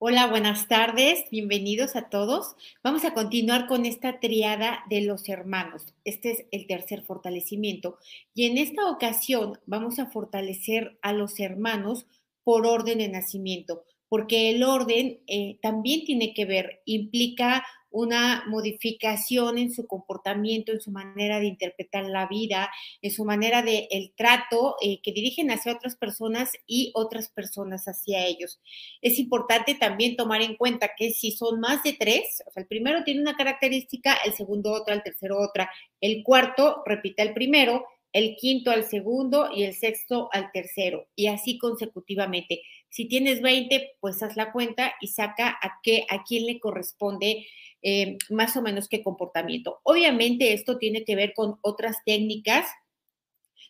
Hola, buenas tardes, bienvenidos a todos. Vamos a continuar con esta triada de los hermanos. Este es el tercer fortalecimiento y en esta ocasión vamos a fortalecer a los hermanos por orden de nacimiento, porque el orden eh, también tiene que ver, implica una modificación en su comportamiento, en su manera de interpretar la vida, en su manera de el trato eh, que dirigen hacia otras personas y otras personas hacia ellos. Es importante también tomar en cuenta que si son más de tres, o sea, el primero tiene una característica, el segundo otra, el tercero otra, el cuarto repite el primero, el quinto al segundo y el sexto al tercero, y así consecutivamente. Si tienes 20, pues haz la cuenta y saca a qué, a quién le corresponde eh, más o menos qué comportamiento. Obviamente esto tiene que ver con otras técnicas,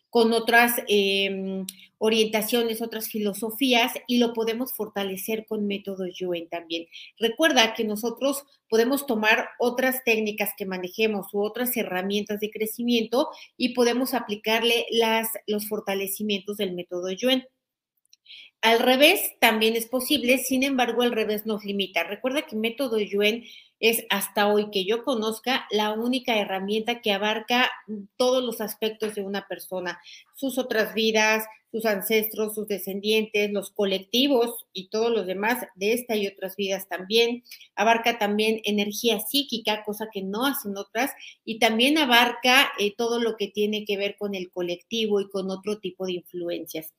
con otras em, orientaciones, otras filosofías y lo podemos fortalecer con métodos Yuen también. Recuerda que nosotros podemos tomar otras técnicas que manejemos u otras herramientas de crecimiento y podemos aplicarle las, los fortalecimientos del método Yuen. Al revés también es posible, sin embargo, el revés nos limita. Recuerda que método Yuen es hasta hoy que yo conozca la única herramienta que abarca todos los aspectos de una persona, sus otras vidas, sus ancestros, sus descendientes, los colectivos y todos los demás de esta y otras vidas también. Abarca también energía psíquica, cosa que no hacen otras, y también abarca eh, todo lo que tiene que ver con el colectivo y con otro tipo de influencias.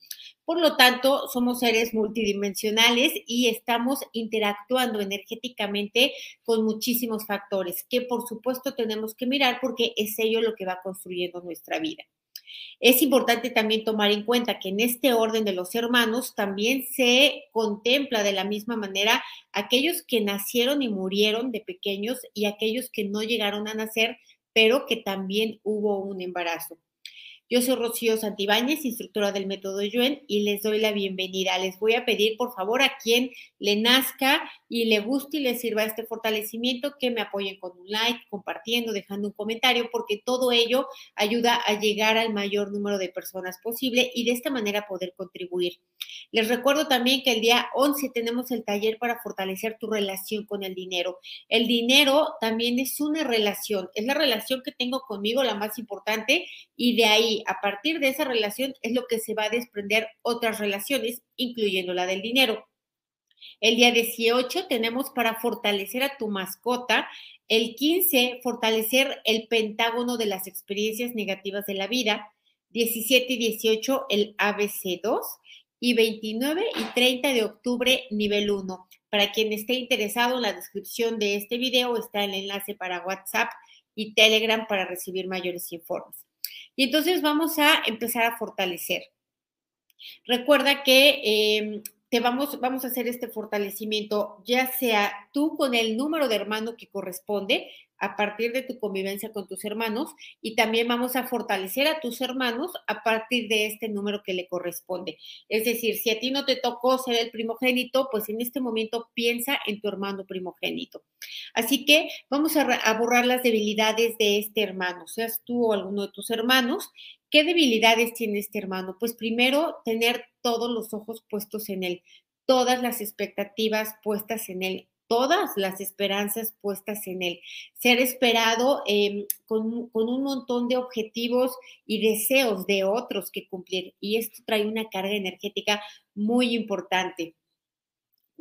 Por lo tanto, somos seres multidimensionales y estamos interactuando energéticamente con muchísimos factores que por supuesto tenemos que mirar porque es ello lo que va construyendo nuestra vida. Es importante también tomar en cuenta que en este orden de los hermanos también se contempla de la misma manera aquellos que nacieron y murieron de pequeños y aquellos que no llegaron a nacer, pero que también hubo un embarazo. Yo soy Rocío Santibáñez, instructora del método Yuen, y les doy la bienvenida. Les voy a pedir, por favor, a quien le nazca y le guste y le sirva este fortalecimiento, que me apoyen con un like, compartiendo, dejando un comentario, porque todo ello ayuda a llegar al mayor número de personas posible y de esta manera poder contribuir. Les recuerdo también que el día 11 tenemos el taller para fortalecer tu relación con el dinero. El dinero también es una relación, es la relación que tengo conmigo, la más importante, y de ahí a partir de esa relación es lo que se va a desprender otras relaciones, incluyendo la del dinero. El día 18 tenemos para fortalecer a tu mascota. El 15, fortalecer el pentágono de las experiencias negativas de la vida. 17 y 18, el ABC2. Y 29 y 30 de octubre, nivel 1. Para quien esté interesado, en la descripción de este video está el enlace para WhatsApp y Telegram para recibir mayores informes. Y entonces vamos a empezar a fortalecer. Recuerda que em, te vamos, vamos a hacer este fortalecimiento, ya sea tú con el número de hermano que corresponde, a partir de tu convivencia con tus hermanos y también vamos a fortalecer a tus hermanos a partir de este número que le corresponde. Es decir, si a ti no te tocó ser el primogénito, pues en este momento piensa en tu hermano primogénito. Así que vamos a, borrar las debilidades de este hermano, seas tú o alguno de tus hermanos. ¿Qué debilidades tiene este hermano? Pues primero, tener todos los ojos puestos en él, todas las expectativas puestas en él, todas las esperanzas puestas en él, ser esperado em, con, con, un montón de objetivos y deseos de otros que cumplir. Y esto trae una carga energética muy importante.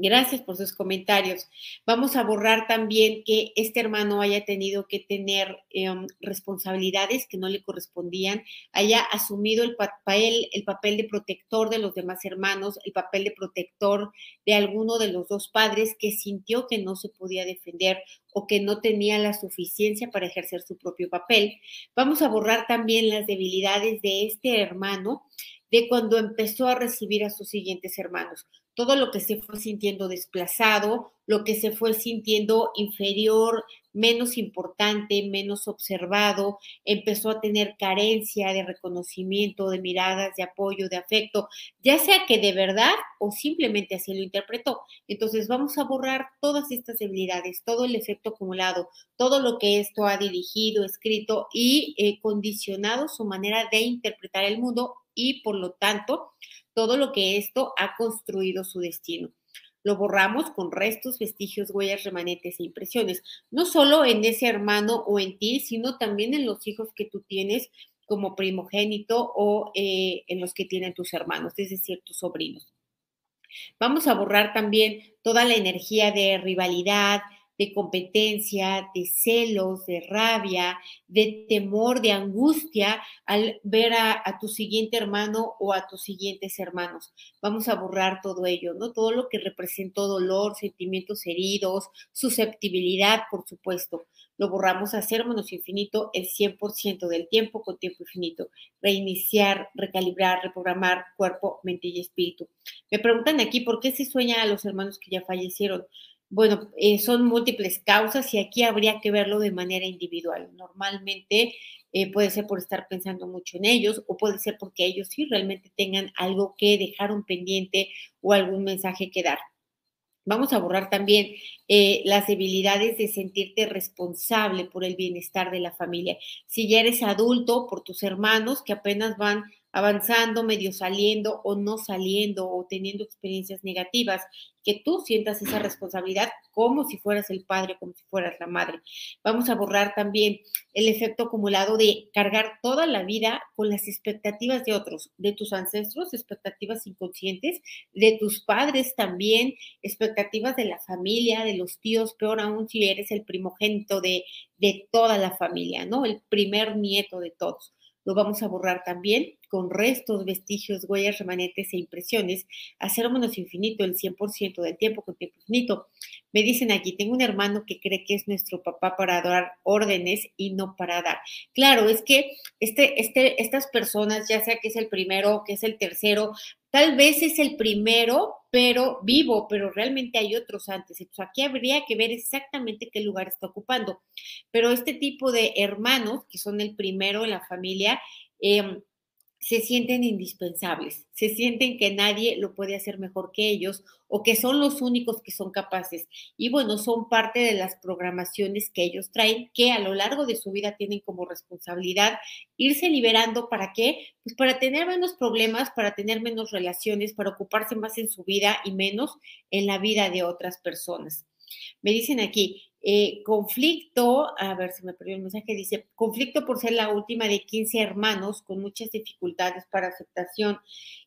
Gracias por sus comentarios. Vamos a borrar también que este hermano haya tenido que tener em, responsabilidades que no le correspondían, haya asumido el papel, el papel de protector de los demás hermanos, el papel de protector de alguno de los dos padres que sintió que no se podía defender o que no tenía la suficiencia para ejercer su propio papel. Vamos a borrar también las debilidades de este hermano de cuando empezó a recibir a sus siguientes hermanos todo lo que se fue sintiendo desplazado, lo que se fue sintiendo inferior, menos importante, menos observado, empezó a tener carencia de reconocimiento, de miradas, de apoyo, de afecto, ya sea que de verdad o simplemente así lo interpretó. Entonces vamos a borrar todas estas debilidades, todo el efecto acumulado, todo lo que esto ha dirigido, escrito y eh, condicionado su manera de interpretar el mundo y por lo tanto todo lo que esto ha construido su destino. Lo borramos con restos, vestigios, huellas, remanentes e impresiones, no solo en ese hermano o en ti, sino también en los hijos que tú tienes como primogénito o eh, en los que tienen tus hermanos, es decir, tus sobrinos. Vamos a borrar también toda la energía de rivalidad, de competencia, de celos, de rabia, de temor, de angustia al ver a, tu siguiente hermano o a tus siguientes hermanos. Vamos a borrar todo ello, ¿no? Todo lo que representó dolor, sentimientos heridos, susceptibilidad, por supuesto. Lo borramos a cero menos infinito el 100% del tiempo con tiempo infinito. Reiniciar, recalibrar, reprogramar cuerpo, mente y espíritu. Me preguntan aquí por qué se sueña a los hermanos que ya fallecieron bueno, eh, son múltiples causas y aquí habría que verlo de manera individual. Normalmente eh, puede ser por estar pensando mucho en ellos o puede ser porque ellos sí realmente tengan algo que dejar un pendiente o algún mensaje que dar. Vamos a borrar también eh, las debilidades de sentirte responsable por el bienestar de la familia. Si ya eres adulto, por tus hermanos que apenas van avanzando, medio saliendo o no saliendo o teniendo experiencias negativas, que tú sientas esa responsabilidad como si fueras el padre, como si fueras la madre. Vamos a borrar también el efecto acumulado de cargar toda la vida con las expectativas de otros, de tus ancestros, expectativas inconscientes, de tus padres también, expectativas de la familia, de los tíos, peor aún si eres el primogénito de, de toda la familia, ¿no? El primer nieto de todos lo vamos a borrar también con restos, vestigios, huellas, remanentes e impresiones, a cero menos infinito el 100% del tiempo con tiempo infinito. Me dicen aquí, tengo un hermano que cree que es nuestro papá para dar órdenes y no para dar. Claro, es que este, este, estas personas, ya sea que es el primero, que es el tercero, tal vez es el primero, pero vivo, pero realmente hay otros antes. Entonces aquí habría que ver exactamente qué lugar está ocupando. Pero este tipo de hermanos, que son el primero en la familia, eh, se sienten indispensables, se sienten que nadie lo puede hacer mejor que ellos o que son los únicos que son capaces. Y bueno, son parte de las programaciones que ellos traen, que a lo largo de su vida tienen como responsabilidad irse liberando. ¿Para qué? Pues para tener menos problemas, para tener menos relaciones, para ocuparse más en su vida y menos en la vida de otras personas. Me dicen aquí, eh, conflicto, a ver si me perdió el mensaje, dice, conflicto por ser la última de 15 hermanos con muchas dificultades para aceptación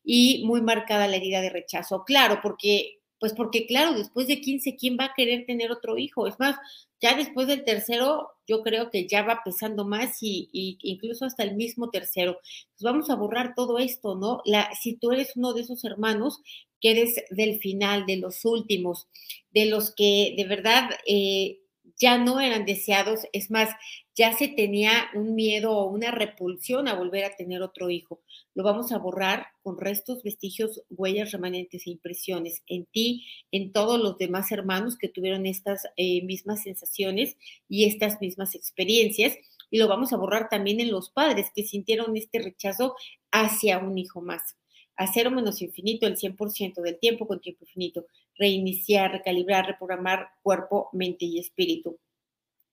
y muy marcada la herida de rechazo. Claro, porque, pues porque claro, después de 15, ¿quién va a querer tener otro hijo? Es más, ya después del tercero, yo creo que ya va pesando más y, incluso hasta el mismo tercero. Pues vamos a borrar todo esto, ¿no? La, si tú eres uno de esos hermanos que eres del final, de los últimos, de los que de verdad eh, ya no eran deseados, es más, ya se tenía un miedo o una repulsión a volver a tener otro hijo. Lo vamos a borrar con restos, vestigios, huellas remanentes e impresiones en ti, en todos los demás hermanos que tuvieron estas eh, mismas sensaciones y estas mismas experiencias. Y lo vamos a borrar también en los padres que sintieron este rechazo hacia un hijo más a cero menos infinito el 100% del tiempo con tiempo infinito, reiniciar, recalibrar, reprogramar cuerpo, mente y espíritu.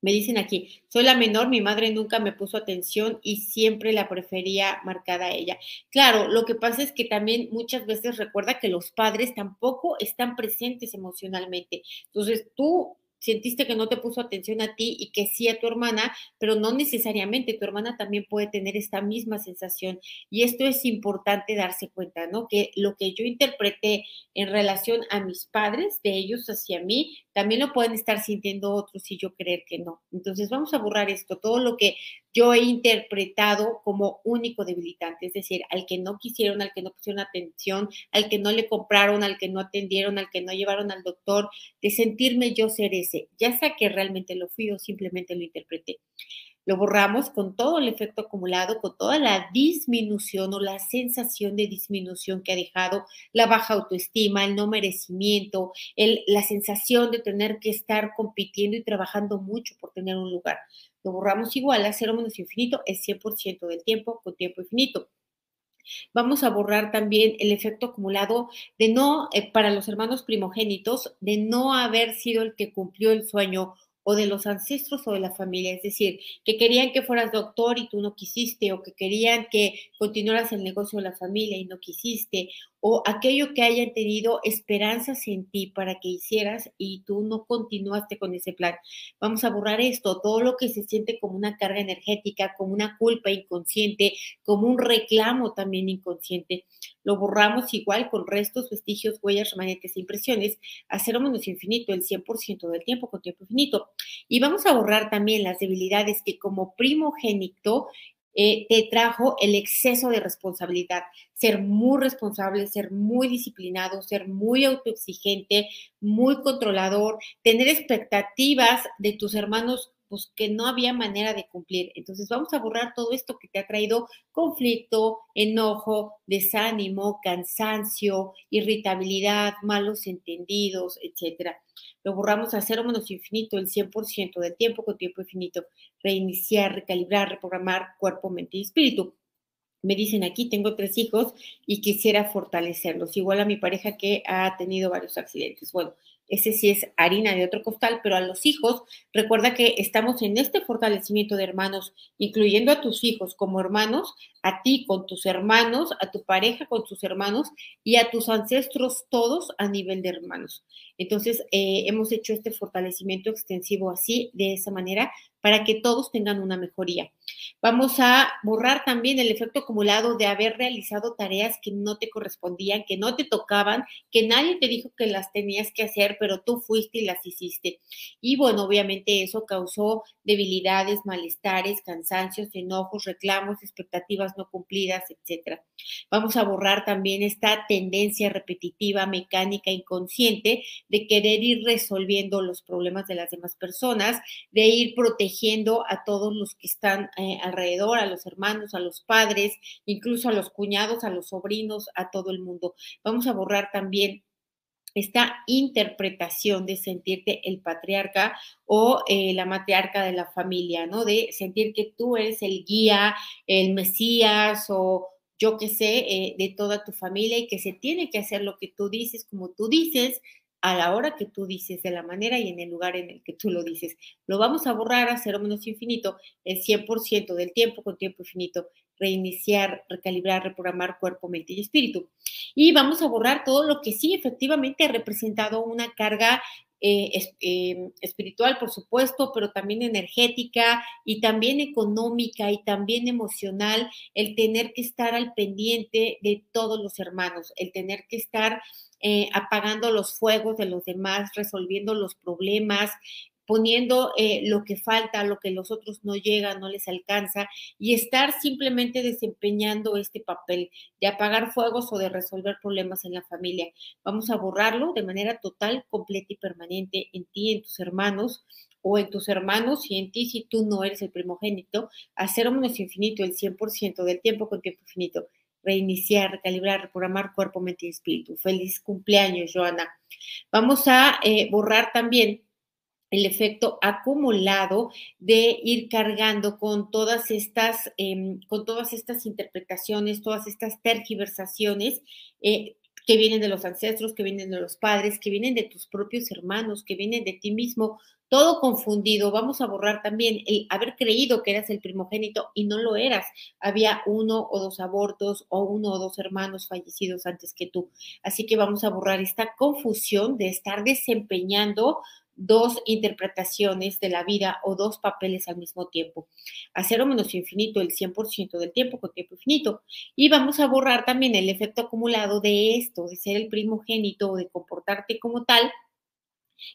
Me dicen aquí, soy la menor, mi madre nunca me puso atención y siempre la prefería marcada a ella. Claro, lo que pasa es que también muchas veces recuerda que los padres tampoco están presentes emocionalmente. Entonces, tú sentiste que no te puso atención a ti y que sí a tu hermana, pero no necesariamente tu hermana también puede tener esta misma sensación. Y esto es importante darse cuenta, ¿no? Que lo que yo interpreté en relación a mis padres, de ellos hacia mí, también lo pueden estar sintiendo otros y yo creer que no. Entonces vamos a borrar esto, todo lo que yo he interpretado como único debilitante, es decir, al que no quisieron, al que no pusieron atención, al que no le compraron, al que no atendieron, al que no llevaron al doctor, de sentirme yo ser ese, ya sea que realmente lo fui o simplemente lo interpreté. Lo borramos con todo el efecto acumulado, con toda la disminución o la sensación de disminución que ha dejado, la baja autoestima, el no merecimiento, la sensación de tener que estar compitiendo y trabajando mucho por tener un lugar. Lo borramos igual a cero menos infinito, es 100% del tiempo con tiempo infinito. Vamos a borrar también el efecto acumulado de no, eh, para los hermanos primogénitos, de no haber sido el que cumplió el sueño o de los ancestros o de la familia, es decir, que querían que fueras doctor y tú no quisiste, o que querían que continuaras el negocio de la familia y no quisiste, o aquello que hayan tenido esperanzas en ti para que hicieras y tú no continuaste con ese plan. Vamos a borrar esto, todo lo que se siente como una carga energética, como una culpa inconsciente, como un reclamo también inconsciente. Lo borramos igual con restos, vestigios, huellas, remanetes e impresiones a cero menos infinito el 100% del tiempo con tiempo infinito. Y vamos a borrar también las debilidades que como primogénito eh, te trajo el exceso de responsabilidad, ser muy responsable, ser muy disciplinado, ser muy autoexigente, muy controlador, tener expectativas de tus hermanos pues que no había manera de cumplir. Entonces vamos a borrar todo esto que te ha traído conflicto, enojo, desánimo, cansancio, irritabilidad, malos entendidos, etcétera. Lo borramos a cero menos infinito el 100% del tiempo con tiempo infinito. Reiniciar, recalibrar, reprogramar cuerpo, mente y espíritu. Me dicen aquí, tengo tres hijos y quisiera fortalecerlos, igual a mi pareja que ha tenido varios accidentes. Bueno, ese sí es harina de otro costal, pero a los hijos, recuerda que estamos en este fortalecimiento de hermanos, incluyendo a tus hijos como hermanos, a ti con tus hermanos, a tu pareja con tus hermanos y a tus ancestros todos a nivel de hermanos. Entonces, eh, hemos hecho este fortalecimiento extensivo así, de esa manera, para que todos tengan una mejoría. Vamos a borrar también el efecto acumulado de haber realizado tareas que no te correspondían, que no te tocaban, que nadie te dijo que las tenías que hacer, pero tú fuiste y las hiciste. Y bueno, obviamente eso causó debilidades, malestares, cansancios, enojos, reclamos, expectativas no cumplidas, etcétera. Vamos a borrar también esta tendencia repetitiva, mecánica, inconsciente de querer ir resolviendo los problemas de las demás personas, de ir protegiendo a todos los que están eh, alrededor, a los hermanos, a los padres, incluso a los cuñados, a los sobrinos, a todo el mundo. Vamos a borrar también esta interpretación de sentirte el patriarca o eh, la matriarca de la familia, ¿no? De sentir que tú eres el guía, el mesías o yo qué sé, eh, de toda tu familia y que se tiene que hacer lo que tú dices, como tú dices, a la hora que tú dices, de la manera y en el lugar en el que tú lo dices. Lo vamos a borrar a cero menos infinito el 100% del tiempo con tiempo infinito, reiniciar, recalibrar, reprogramar cuerpo, mente y espíritu. Y vamos a borrar todo lo que sí efectivamente ha representado una carga eh, eh, espiritual, por supuesto, pero también energética y también económica y también emocional, el tener que estar al pendiente de todos los hermanos, el tener que estar eh, apagando los fuegos de los demás, resolviendo los problemas, poniendo eh, lo que falta, lo que los otros no llegan, no les alcanza, y estar simplemente desempeñando este papel de apagar fuegos o de resolver problemas en la familia. Vamos a borrarlo de manera total, completa y permanente en ti, en tus hermanos o en tus hermanos y en ti si tú no eres el primogénito, hacer infinito el 100% del tiempo con tiempo infinito reiniciar, recalibrar, reprogramar cuerpo, mente y espíritu. Feliz cumpleaños, Joana. Vamos a eh, borrar también el efecto acumulado de ir cargando con todas estas, em, con todas estas interpretaciones, todas estas tergiversaciones eh, que vienen de los ancestros, que vienen de los padres, que vienen de tus propios hermanos, que vienen de ti mismo, todo confundido. Vamos a borrar también el haber creído que eras el primogénito y no lo eras. Había uno o dos abortos o uno o dos hermanos fallecidos antes que tú. Así que vamos a borrar esta confusión de estar desempeñando dos interpretaciones de la vida o dos papeles al mismo tiempo. A cero menos infinito el 100% del tiempo con tiempo infinito. Y vamos a borrar también el efecto acumulado de esto, de ser el primogénito o de comportarte como tal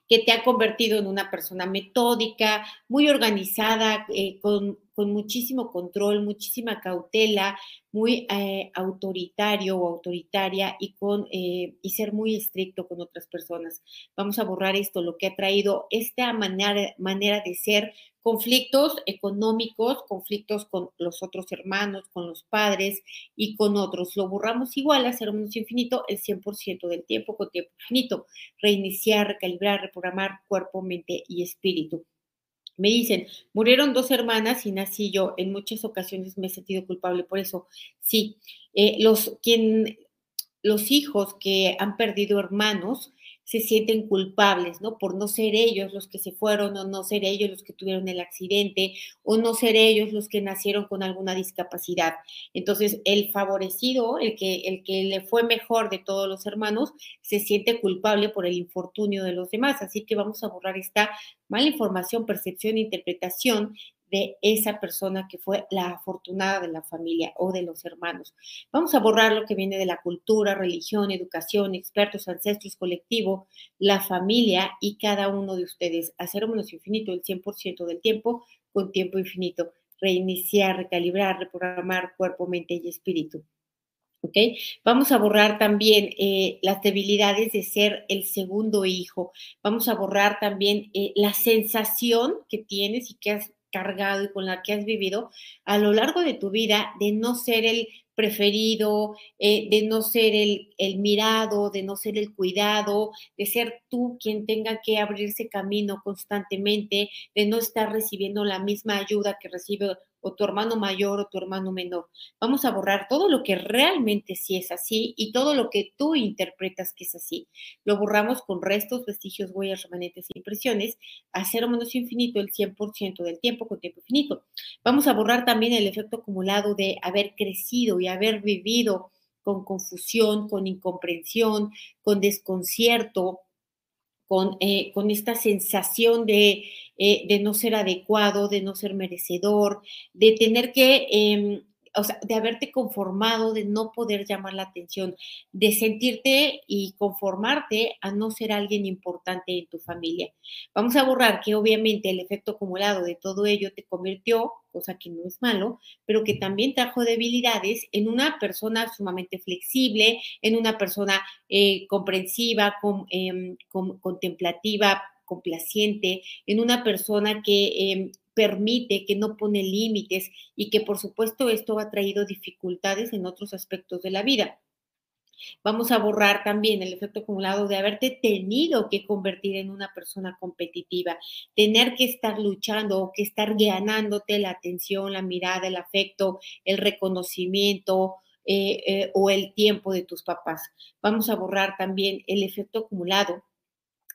que te ha convertido en una persona metódica, muy organizada, eh, con, muchísimo control, muchísima cautela, muy eh, autoritario o autoritaria y, con, eh, y ser muy estricto con otras personas. Vamos a borrar esto, lo que ha traído esta manera, manera de ser conflictos económicos, conflictos con los otros hermanos, con los padres y con otros. Lo borramos igual a menos infinito el 100% del tiempo con tiempo infinito. Reiniciar, recalibrar, reprogramar cuerpo, mente y espíritu. Me dicen, murieron dos hermanas y nací yo. En muchas ocasiones me he sentido culpable por eso. Sí, eh, los, quien, los hijos que han perdido hermanos se sienten culpables, ¿no? Por no ser ellos los que se fueron o no ser ellos los que tuvieron el accidente o no ser ellos los que nacieron con alguna discapacidad. Entonces, el favorecido, el que, el que le fue mejor de todos los hermanos, se siente culpable por el infortunio de los demás. Así que vamos a borrar esta mala información, percepción interpretación esa persona que fue la afortunada de la familia o de los hermanos. Vamos a borrar lo que viene de la cultura, religión, educación, expertos, ancestros, colectivo, la familia y cada uno de ustedes. Hacer menos infinito el 100% del tiempo con tiempo infinito. Reiniciar, recalibrar, reprogramar cuerpo, mente y espíritu. ¿ok? Vamos a borrar también eh, las debilidades de ser el segundo hijo. Vamos a borrar también eh, la sensación que tienes y que has cargado y con la que has vivido a lo largo de tu vida de no ser el preferido, eh, de no ser el, el, mirado, de no ser el cuidado, de ser tú quien tenga que abrirse camino constantemente, de no estar recibiendo la misma ayuda que recibe o tu hermano mayor o tu hermano menor. Vamos a borrar todo lo que realmente sí es así y todo lo que tú interpretas que es así. Lo borramos con restos, vestigios, huellas, remanentes e impresiones a cero menos infinito el 100% del tiempo con tiempo infinito. Vamos a borrar también el efecto acumulado de haber crecido y haber vivido con confusión, con incomprensión, con desconcierto, con, eh, con esta sensación de, eh, de, no ser adecuado, de no ser merecedor, de tener que, eh, o sea, de haberte conformado, de no poder llamar la atención, de sentirte y conformarte a no ser alguien importante en tu familia. Vamos a borrar que obviamente el efecto acumulado de todo ello te convirtió cosa que no es malo, pero que también trajo debilidades en una persona sumamente flexible, en una persona eh, comprensiva, em, contemplativa, complaciente, en una persona que em, permite, que no pone límites y que por supuesto esto ha traído dificultades en otros aspectos de la vida. Vamos a borrar también el efecto acumulado de haberte tenido que convertir en una persona competitiva, tener que estar luchando o que estar ganándote la atención, la mirada, el afecto, el reconocimiento, eh, eh, o el tiempo de tus papás. Vamos a borrar también el efecto acumulado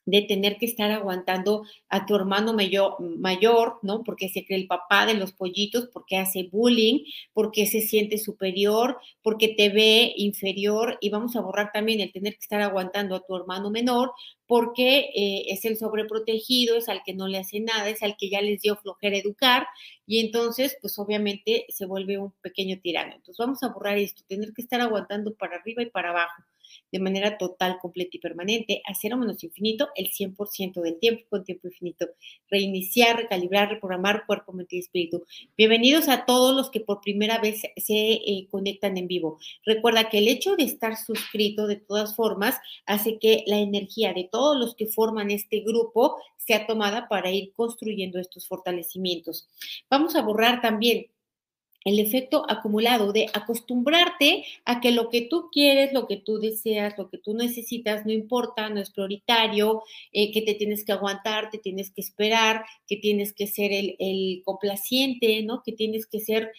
de tener que estar aguantando a tu hermano mayor, mayor, ¿no? Porque se cree el papá de los pollitos, porque hace bullying, porque se siente superior, porque te ve inferior y vamos a borrar también el tener que estar aguantando a tu hermano menor porque eh, es el sobreprotegido, es al que no le hace nada, es al que ya les dio flojera educar y entonces pues obviamente se vuelve un pequeño tirano. Entonces vamos a borrar esto, tener que estar aguantando para arriba y para abajo de manera total, completa y permanente, a cero menos infinito el 100% del tiempo con tiempo infinito. Reiniciar, recalibrar, reprogramar cuerpo, mente y espíritu. Bienvenidos a todos los que por primera vez se eh, conectan en vivo. Recuerda que el hecho de estar suscrito de todas formas hace que la energía de todos los que forman este grupo sea tomada para ir construyendo estos fortalecimientos. Vamos a borrar también el efecto acumulado de acostumbrarte a que lo que tú quieres, lo que tú deseas, lo que tú necesitas, no importa, no es prioritario, eh, que te tienes que aguantar, te tienes que esperar, que tienes que ser el, el complaciente, ¿no? Que tienes que ser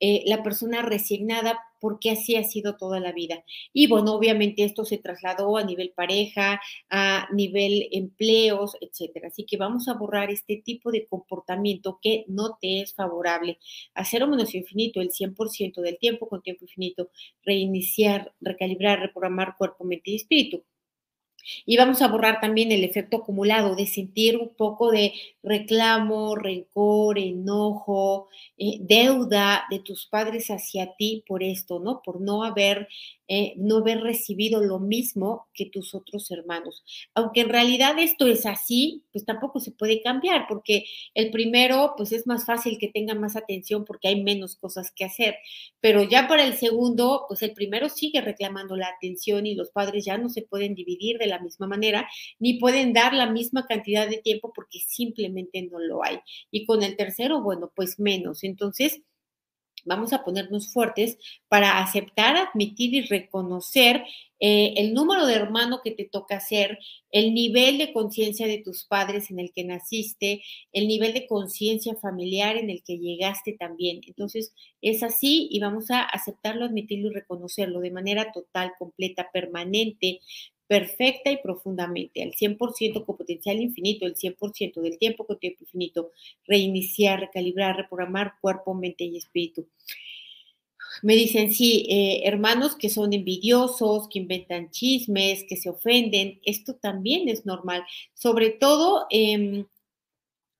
eh, la persona resignada porque así ha sido toda la vida. Y bueno, obviamente esto se trasladó a nivel pareja, a nivel empleos, etcétera. Así que vamos a borrar este tipo de comportamiento que no te es favorable. Hacer o menos infinito el 100% del tiempo con tiempo infinito, reiniciar, recalibrar, reprogramar cuerpo, mente y espíritu. Y vamos a borrar también el efecto acumulado de sentir un poco de reclamo, rencor, enojo, eh, deuda de tus padres hacia ti por esto, ¿no? Por no haber eh, no haber recibido lo mismo que tus otros hermanos. Aunque en realidad esto es así, pues tampoco se puede cambiar, porque el primero, pues es más fácil que tenga más atención porque hay menos cosas que hacer, pero ya para el segundo, pues el primero sigue reclamando la atención y los padres ya no se pueden dividir de la misma manera, ni pueden dar la misma cantidad de tiempo porque simplemente no lo hay. Y con el tercero, bueno, pues menos. Entonces, vamos a ponernos fuertes para aceptar, admitir y reconocer eh, el número de hermano que te toca ser, el nivel de conciencia de tus padres en el que naciste, el nivel de conciencia familiar en el que llegaste también. Entonces, es así y vamos a aceptarlo, admitirlo y reconocerlo de manera total, completa, permanente, perfecta y profundamente, al 100% con potencial infinito, el 100% del tiempo con tiempo infinito, reiniciar, recalibrar, reprogramar cuerpo, mente y espíritu. Me dicen, sí, eh, hermanos que son envidiosos, que inventan chismes, que se ofenden, esto también es normal, sobre todo eh,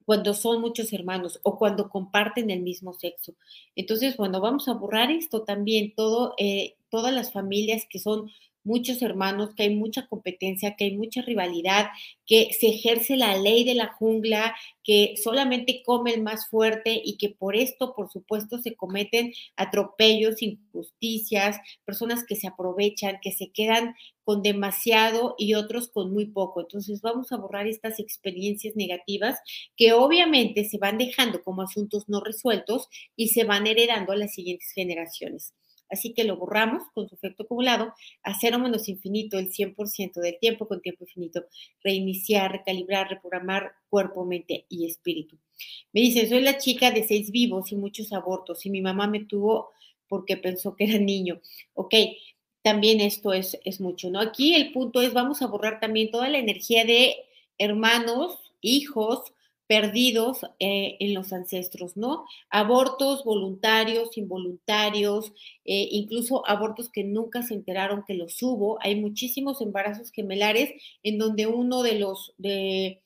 cuando son muchos hermanos o cuando comparten el mismo sexo. Entonces, bueno, vamos a borrar esto también, todo, eh, todas las familias que son muchos hermanos, que hay mucha competencia, que hay mucha rivalidad, que se ejerce la ley de la jungla, que solamente come el más fuerte y que por esto, por supuesto, se cometen atropellos, injusticias, personas que se aprovechan, que se quedan con demasiado y otros con muy poco. Entonces vamos a borrar estas experiencias negativas que obviamente se van dejando como asuntos no resueltos y se van heredando a las siguientes generaciones. Así que lo borramos con su efecto acumulado a cero menos infinito el 100% del tiempo con tiempo infinito. Reiniciar, recalibrar, reprogramar cuerpo, mente y espíritu. Me dicen, soy la chica de seis vivos y muchos abortos y mi mamá me tuvo porque pensó que era niño. Ok, también esto es, es mucho, ¿no? Aquí el punto es, vamos a borrar también toda la energía de hermanos, hijos, perdidos eh, en los ancestros, ¿no? Abortos voluntarios, involuntarios, eh, incluso abortos que nunca se enteraron que los hubo. Hay muchísimos embarazos gemelares en donde uno de los de,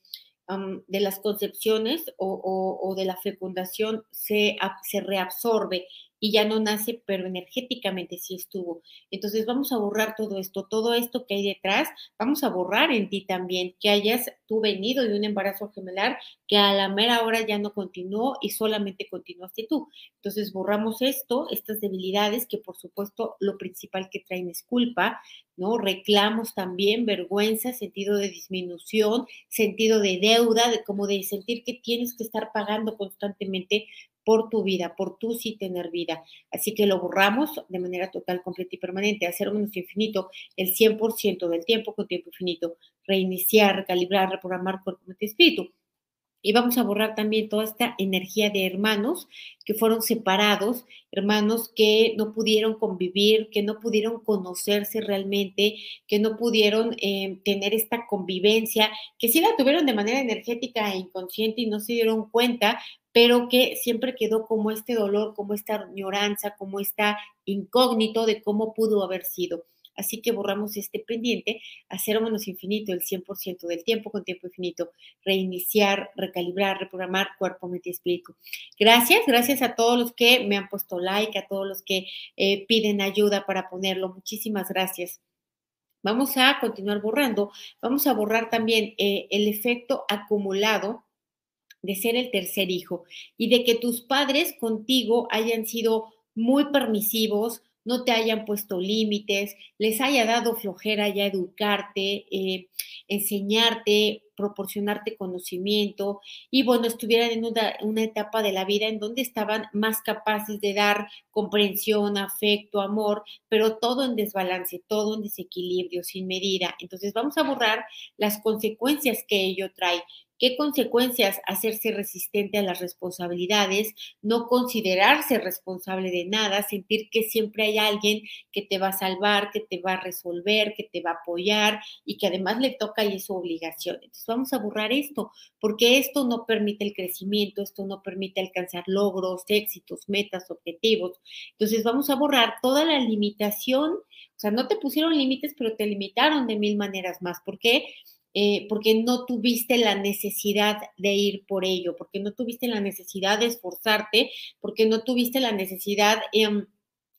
las concepciones o, o, de la fecundación se, se reabsorbe y ya no nace, pero energéticamente sí estuvo. Entonces vamos a borrar todo esto, todo esto que hay detrás, vamos a borrar en ti también que hayas tú venido de un embarazo gemelar que a la mera hora ya no continuó y solamente continuaste tú. Entonces borramos esto, estas debilidades que por supuesto lo principal que traen es culpa, ¿no? Reclamos también, vergüenza, sentido de disminución, sentido de deuda, de como de sentir que tienes que estar pagando constantemente por tu vida, por tu sí tener vida. Así que lo borramos de manera total, completa y permanente, hacer menos infinito el 100% del tiempo con tiempo infinito, reiniciar, recalibrar, reprogramar cuerpo, mente, espíritu. Y vamos a borrar también toda esta energía de hermanos que fueron separados, hermanos que no pudieron convivir, que no pudieron conocerse realmente, que no pudieron eh, tener esta convivencia, que sí la tuvieron de manera energética e inconsciente y no se dieron cuenta, pero que siempre quedó como este dolor, como esta añoranza, como esta incógnito de cómo pudo haber sido. Así que borramos este pendiente a cero menos infinito el 100% del tiempo con tiempo infinito, reiniciar, recalibrar, reprogramar cuerpo, mente y espíritu. Gracias, gracias a todos los que me han puesto like, a todos los que eh, piden ayuda para ponerlo. Muchísimas gracias. Vamos a continuar borrando. Vamos a borrar también eh, el efecto acumulado de ser el tercer hijo y de que tus padres contigo hayan sido muy permisivos, no te hayan puesto límites, les haya dado flojera ya educarte, eh, enseñarte, proporcionarte conocimiento y bueno, estuvieran en una, una, etapa de la vida en donde estaban más capaces de dar comprensión, afecto, amor, pero todo en desbalance, todo en desequilibrio, sin medida. Entonces vamos a borrar las consecuencias que ello trae. ¿Qué consecuencias hacerse resistente a las responsabilidades, no considerarse responsable de nada, sentir que siempre hay alguien que te va a salvar, que te va a resolver, que te va a apoyar y que además le toca y es su obligación? Entonces vamos a borrar esto, porque esto no permite el crecimiento, esto no permite alcanzar logros, éxitos, metas, objetivos. Entonces vamos a borrar toda la limitación, o sea, no te pusieron límites, pero te limitaron de mil maneras más. ¿Por qué? Eh, porque no tuviste la necesidad de ir por ello, porque no tuviste la necesidad de esforzarte, porque no tuviste la necesidad... Eh,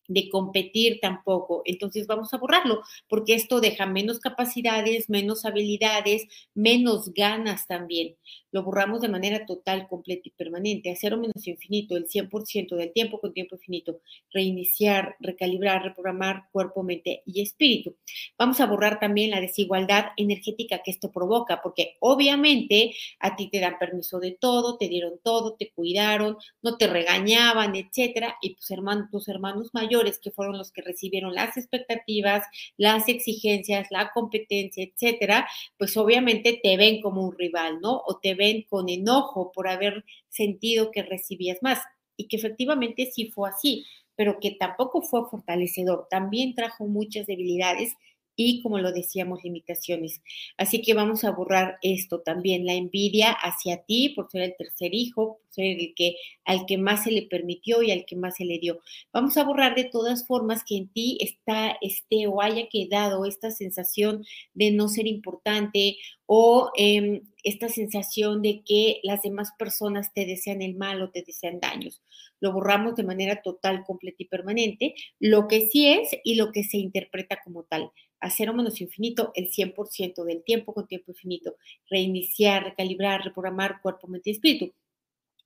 de competir tampoco. Entonces vamos a borrarlo, porque esto deja menos capacidades, menos habilidades, menos ganas también. Lo borramos de manera total, completa y permanente, a cero menos infinito, el 100% del tiempo con tiempo infinito, reiniciar, recalibrar, reprogramar cuerpo, mente y espíritu. Vamos a borrar también la desigualdad energética que esto provoca, porque obviamente a ti te dan permiso de todo, te dieron todo, te cuidaron, no te regañaban, etcétera, y tus hermanos, tus hermanos mayores que fueron los que recibieron las expectativas, las exigencias, la competencia, etcétera, pues obviamente te ven como un rival, ¿no? O te con enojo por haber sentido que recibías más y que efectivamente sí fue así, pero que tampoco fue fortalecedor, también trajo muchas debilidades y, como lo decíamos, limitaciones. Así que vamos a borrar esto también, la envidia hacia ti por ser el tercer hijo, por ser el que al que más se le permitió y al que más se le dio. Vamos a borrar de todas formas que en ti está este o haya quedado esta sensación de no ser importante o em, esta sensación de que las demás personas te desean el mal o te desean daños. Lo borramos de manera total, completa y permanente, lo que sí es y lo que se interpreta como tal a cero menos infinito el 100% del tiempo con tiempo infinito, reiniciar, recalibrar, reprogramar cuerpo, mente y espíritu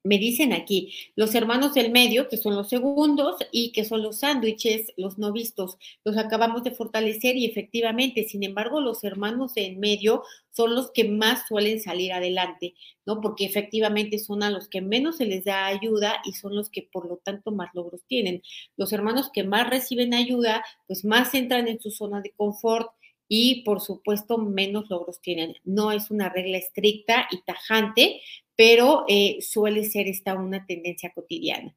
me dicen aquí, los hermanos del medio, que son los segundos y que son los sándwiches, los no vistos, los acabamos de fortalecer y efectivamente, sin embargo, los hermanos del medio son los que más suelen salir adelante, ¿no? Porque efectivamente son a los que menos se les da ayuda y son los que por lo tanto más logros tienen. Los hermanos que más reciben ayuda, pues más entran en su zona de confort y por supuesto menos logros tienen. No es una regla estricta y tajante, pero eh, suele ser esta una tendencia cotidiana.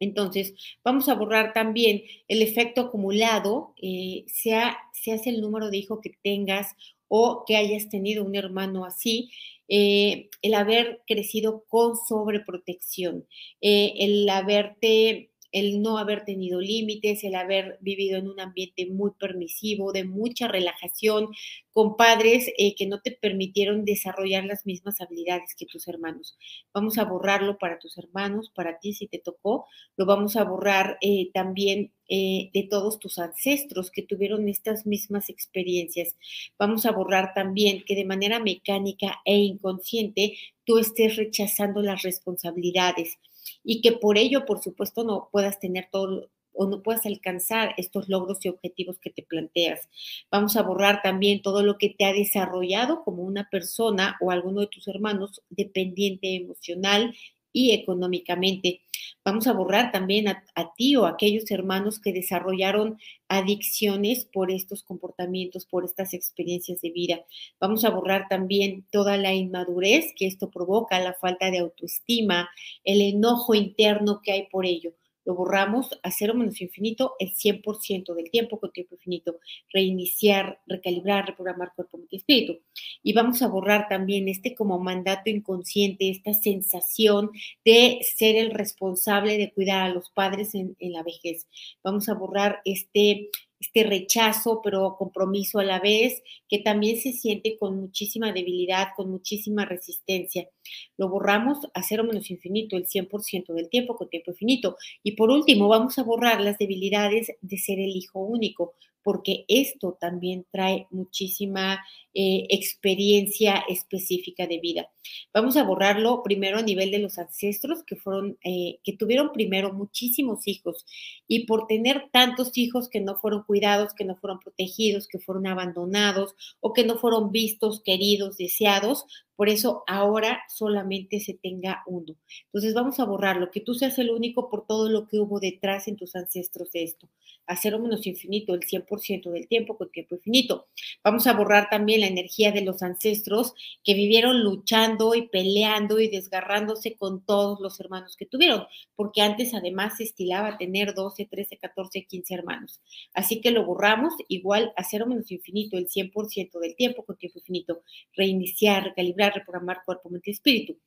Entonces, vamos a borrar también el efecto acumulado, eh, sea, el número de hijos que tengas o que hayas tenido un hermano así, eh, el haber crecido con sobreprotección, el haberte el no haber tenido límites, el haber vivido en un ambiente muy permisivo, de mucha relajación, con padres eh, que no te permitieron desarrollar las mismas habilidades que tus hermanos. Vamos a borrarlo para tus hermanos, para ti si te tocó, lo vamos a borrar eh, también eh, de todos tus ancestros que tuvieron estas mismas experiencias. Vamos a borrar también que de manera mecánica e inconsciente tú estés rechazando las responsabilidades y que por ello, por supuesto, no puedas tener todo o no puedas alcanzar estos logros y objetivos que te planteas. Vamos a borrar también todo lo que te ha desarrollado como una persona o alguno de tus hermanos dependiente emocional y económicamente. Vamos a borrar también a, ti o a aquellos hermanos que desarrollaron adicciones por estos comportamientos, por estas experiencias de vida. Vamos a borrar también toda la inmadurez que esto provoca, la falta de autoestima, el enojo interno que hay por ello lo borramos a cero menos infinito el 100% del tiempo con tiempo infinito, reiniciar, recalibrar, reprogramar cuerpo, mente y espíritu. Y vamos a borrar también este como mandato inconsciente, esta sensación de ser el responsable de cuidar a los padres en, en la vejez. Vamos a borrar este este rechazo, pero compromiso a la vez, que también se siente con muchísima debilidad, con muchísima resistencia. Lo borramos a cero menos infinito, el 100% del tiempo con tiempo infinito. Y por último, vamos a borrar las debilidades de ser el hijo único, porque esto también trae muchísima eh, experiencia específica de vida. Vamos a borrarlo primero a nivel de los ancestros que fueron, eh, que tuvieron primero muchísimos hijos y por tener tantos hijos que no fueron cuidados, que no fueron protegidos, que fueron abandonados o que no fueron vistos, queridos, deseados, por eso ahora solamente se tenga uno. Entonces vamos a borrarlo, que tú seas el único por todo lo que hubo detrás en tus ancestros de esto. Hacer menos infinito, el 100% del tiempo con tiempo infinito. Vamos a borrar también la energía de los ancestros que vivieron luchando y peleando y desgarrándose con todos los hermanos que tuvieron, porque antes además se estilaba tener 12, 13, 14, 15 hermanos. Así que lo borramos igual a cero menos infinito, el 100% del tiempo con tiempo infinito. Reiniciar, recalibrar, reprogramar cuerpo, mente y espíritu.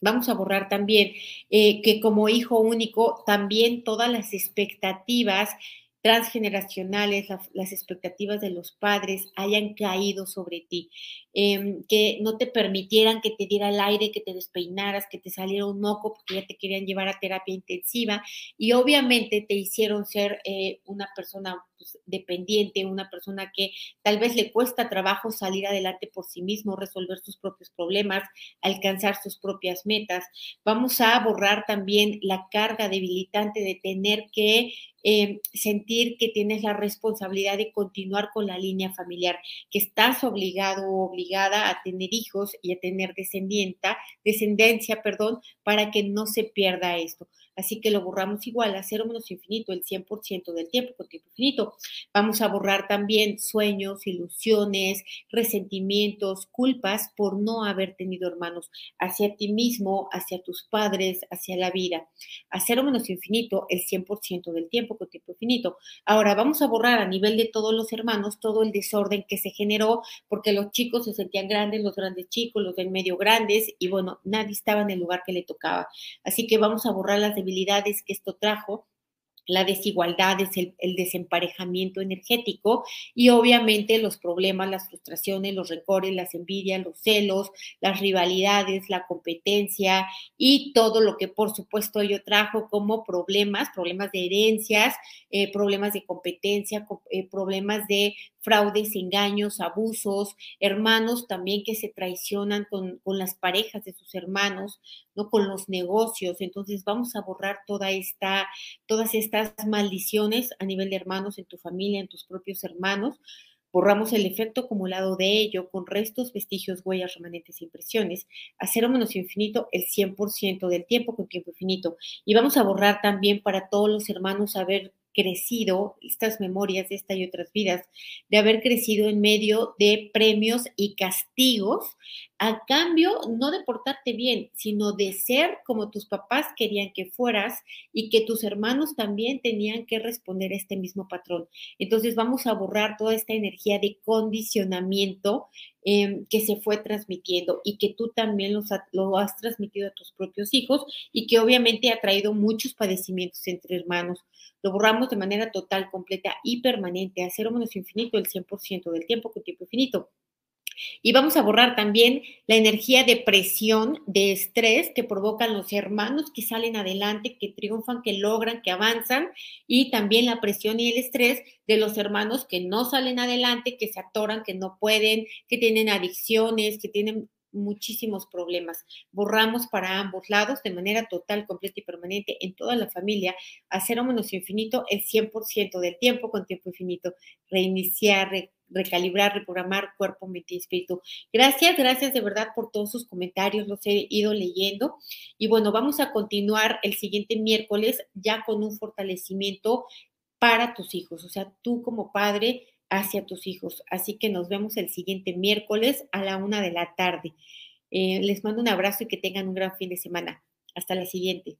Vamos a borrar también eh, que como hijo único, también todas las expectativas transgeneracionales, las expectativas de los padres hayan caído sobre ti, em, que no te permitieran que te diera el aire, que te despeinaras, que te saliera un moco porque ya te querían llevar a terapia intensiva y obviamente te hicieron ser eh, una persona pues, dependiente, una persona que tal vez le cuesta trabajo salir adelante por sí mismo, resolver sus propios problemas, alcanzar sus propias metas. Vamos a borrar también la carga debilitante de tener que eh, sentir que tienes la responsabilidad de continuar con la línea familiar, que estás obligado o obligada a tener hijos y a tener descendienta, descendencia, perdón, para que no se pierda esto. Así que lo borramos igual a cero menos infinito, el 100% del tiempo con tiempo infinito. Vamos a borrar también sueños, ilusiones, resentimientos, culpas por no haber tenido hermanos hacia ti mismo, hacia tus padres, hacia la vida. A cero menos infinito, el 100% del tiempo con tiempo infinito. Ahora vamos a borrar a nivel de todos los hermanos todo el desorden que se generó porque los chicos se sentían grandes, los grandes chicos, los del medio grandes y bueno, nadie estaba en el lugar que le tocaba. Así que vamos a borrar las debilidades que esto trajo la desigualdad, es el, el, desemparejamiento energético y obviamente los problemas, las frustraciones, los recores, las envidias, los celos, las rivalidades, la competencia y todo lo que por supuesto ello trajo como problemas, problemas de herencias, eh, problemas de competencia, eh, problemas de fraudes, engaños, abusos, hermanos también que se traicionan con, con, las parejas de sus hermanos, ¿no? Con los negocios. Entonces vamos a borrar toda esta, todas estas maldiciones a nivel de hermanos en tu familia, en tus propios hermanos. Borramos el efecto acumulado de ello con restos, vestigios, huellas, remanentes e impresiones a cero menos infinito el 100% del tiempo con tiempo infinito. Y vamos a borrar también para todos los hermanos a ver crecido, estas memorias de esta y otras vidas, de haber crecido en medio de premios y castigos, a cambio no de portarte bien, sino de ser como tus papás querían que fueras y que tus hermanos también tenían que responder a este mismo patrón. Entonces vamos a borrar toda esta energía de condicionamiento eh, que se fue transmitiendo y que tú también lo has transmitido a tus propios hijos y que obviamente ha traído muchos padecimientos entre hermanos. Lo borramos de manera total, completa y permanente, a cero menos infinito el 100% del tiempo con tiempo infinito. Y vamos a borrar también la energía de presión, de estrés que provocan los hermanos que salen adelante, que triunfan, que logran, que avanzan, y también la presión y el estrés de los hermanos que no salen adelante, que se atoran, que no pueden, que tienen adicciones, que tienen muchísimos problemas. Borramos para ambos lados de manera total, completa y permanente en toda la familia a cero menos infinito el 100% del tiempo con tiempo infinito. Reiniciar, recalibrar, reprogramar cuerpo, mente y espíritu. Gracias, gracias de verdad por todos sus comentarios, los he ido leyendo. Y bueno, vamos a continuar el siguiente miércoles ya con un fortalecimiento para tus hijos, o sea, tú como padre hacia tus hijos. Así que nos vemos el siguiente miércoles a la una de la tarde. Eh, les mando un abrazo y que tengan un gran fin de semana. Hasta la siguiente.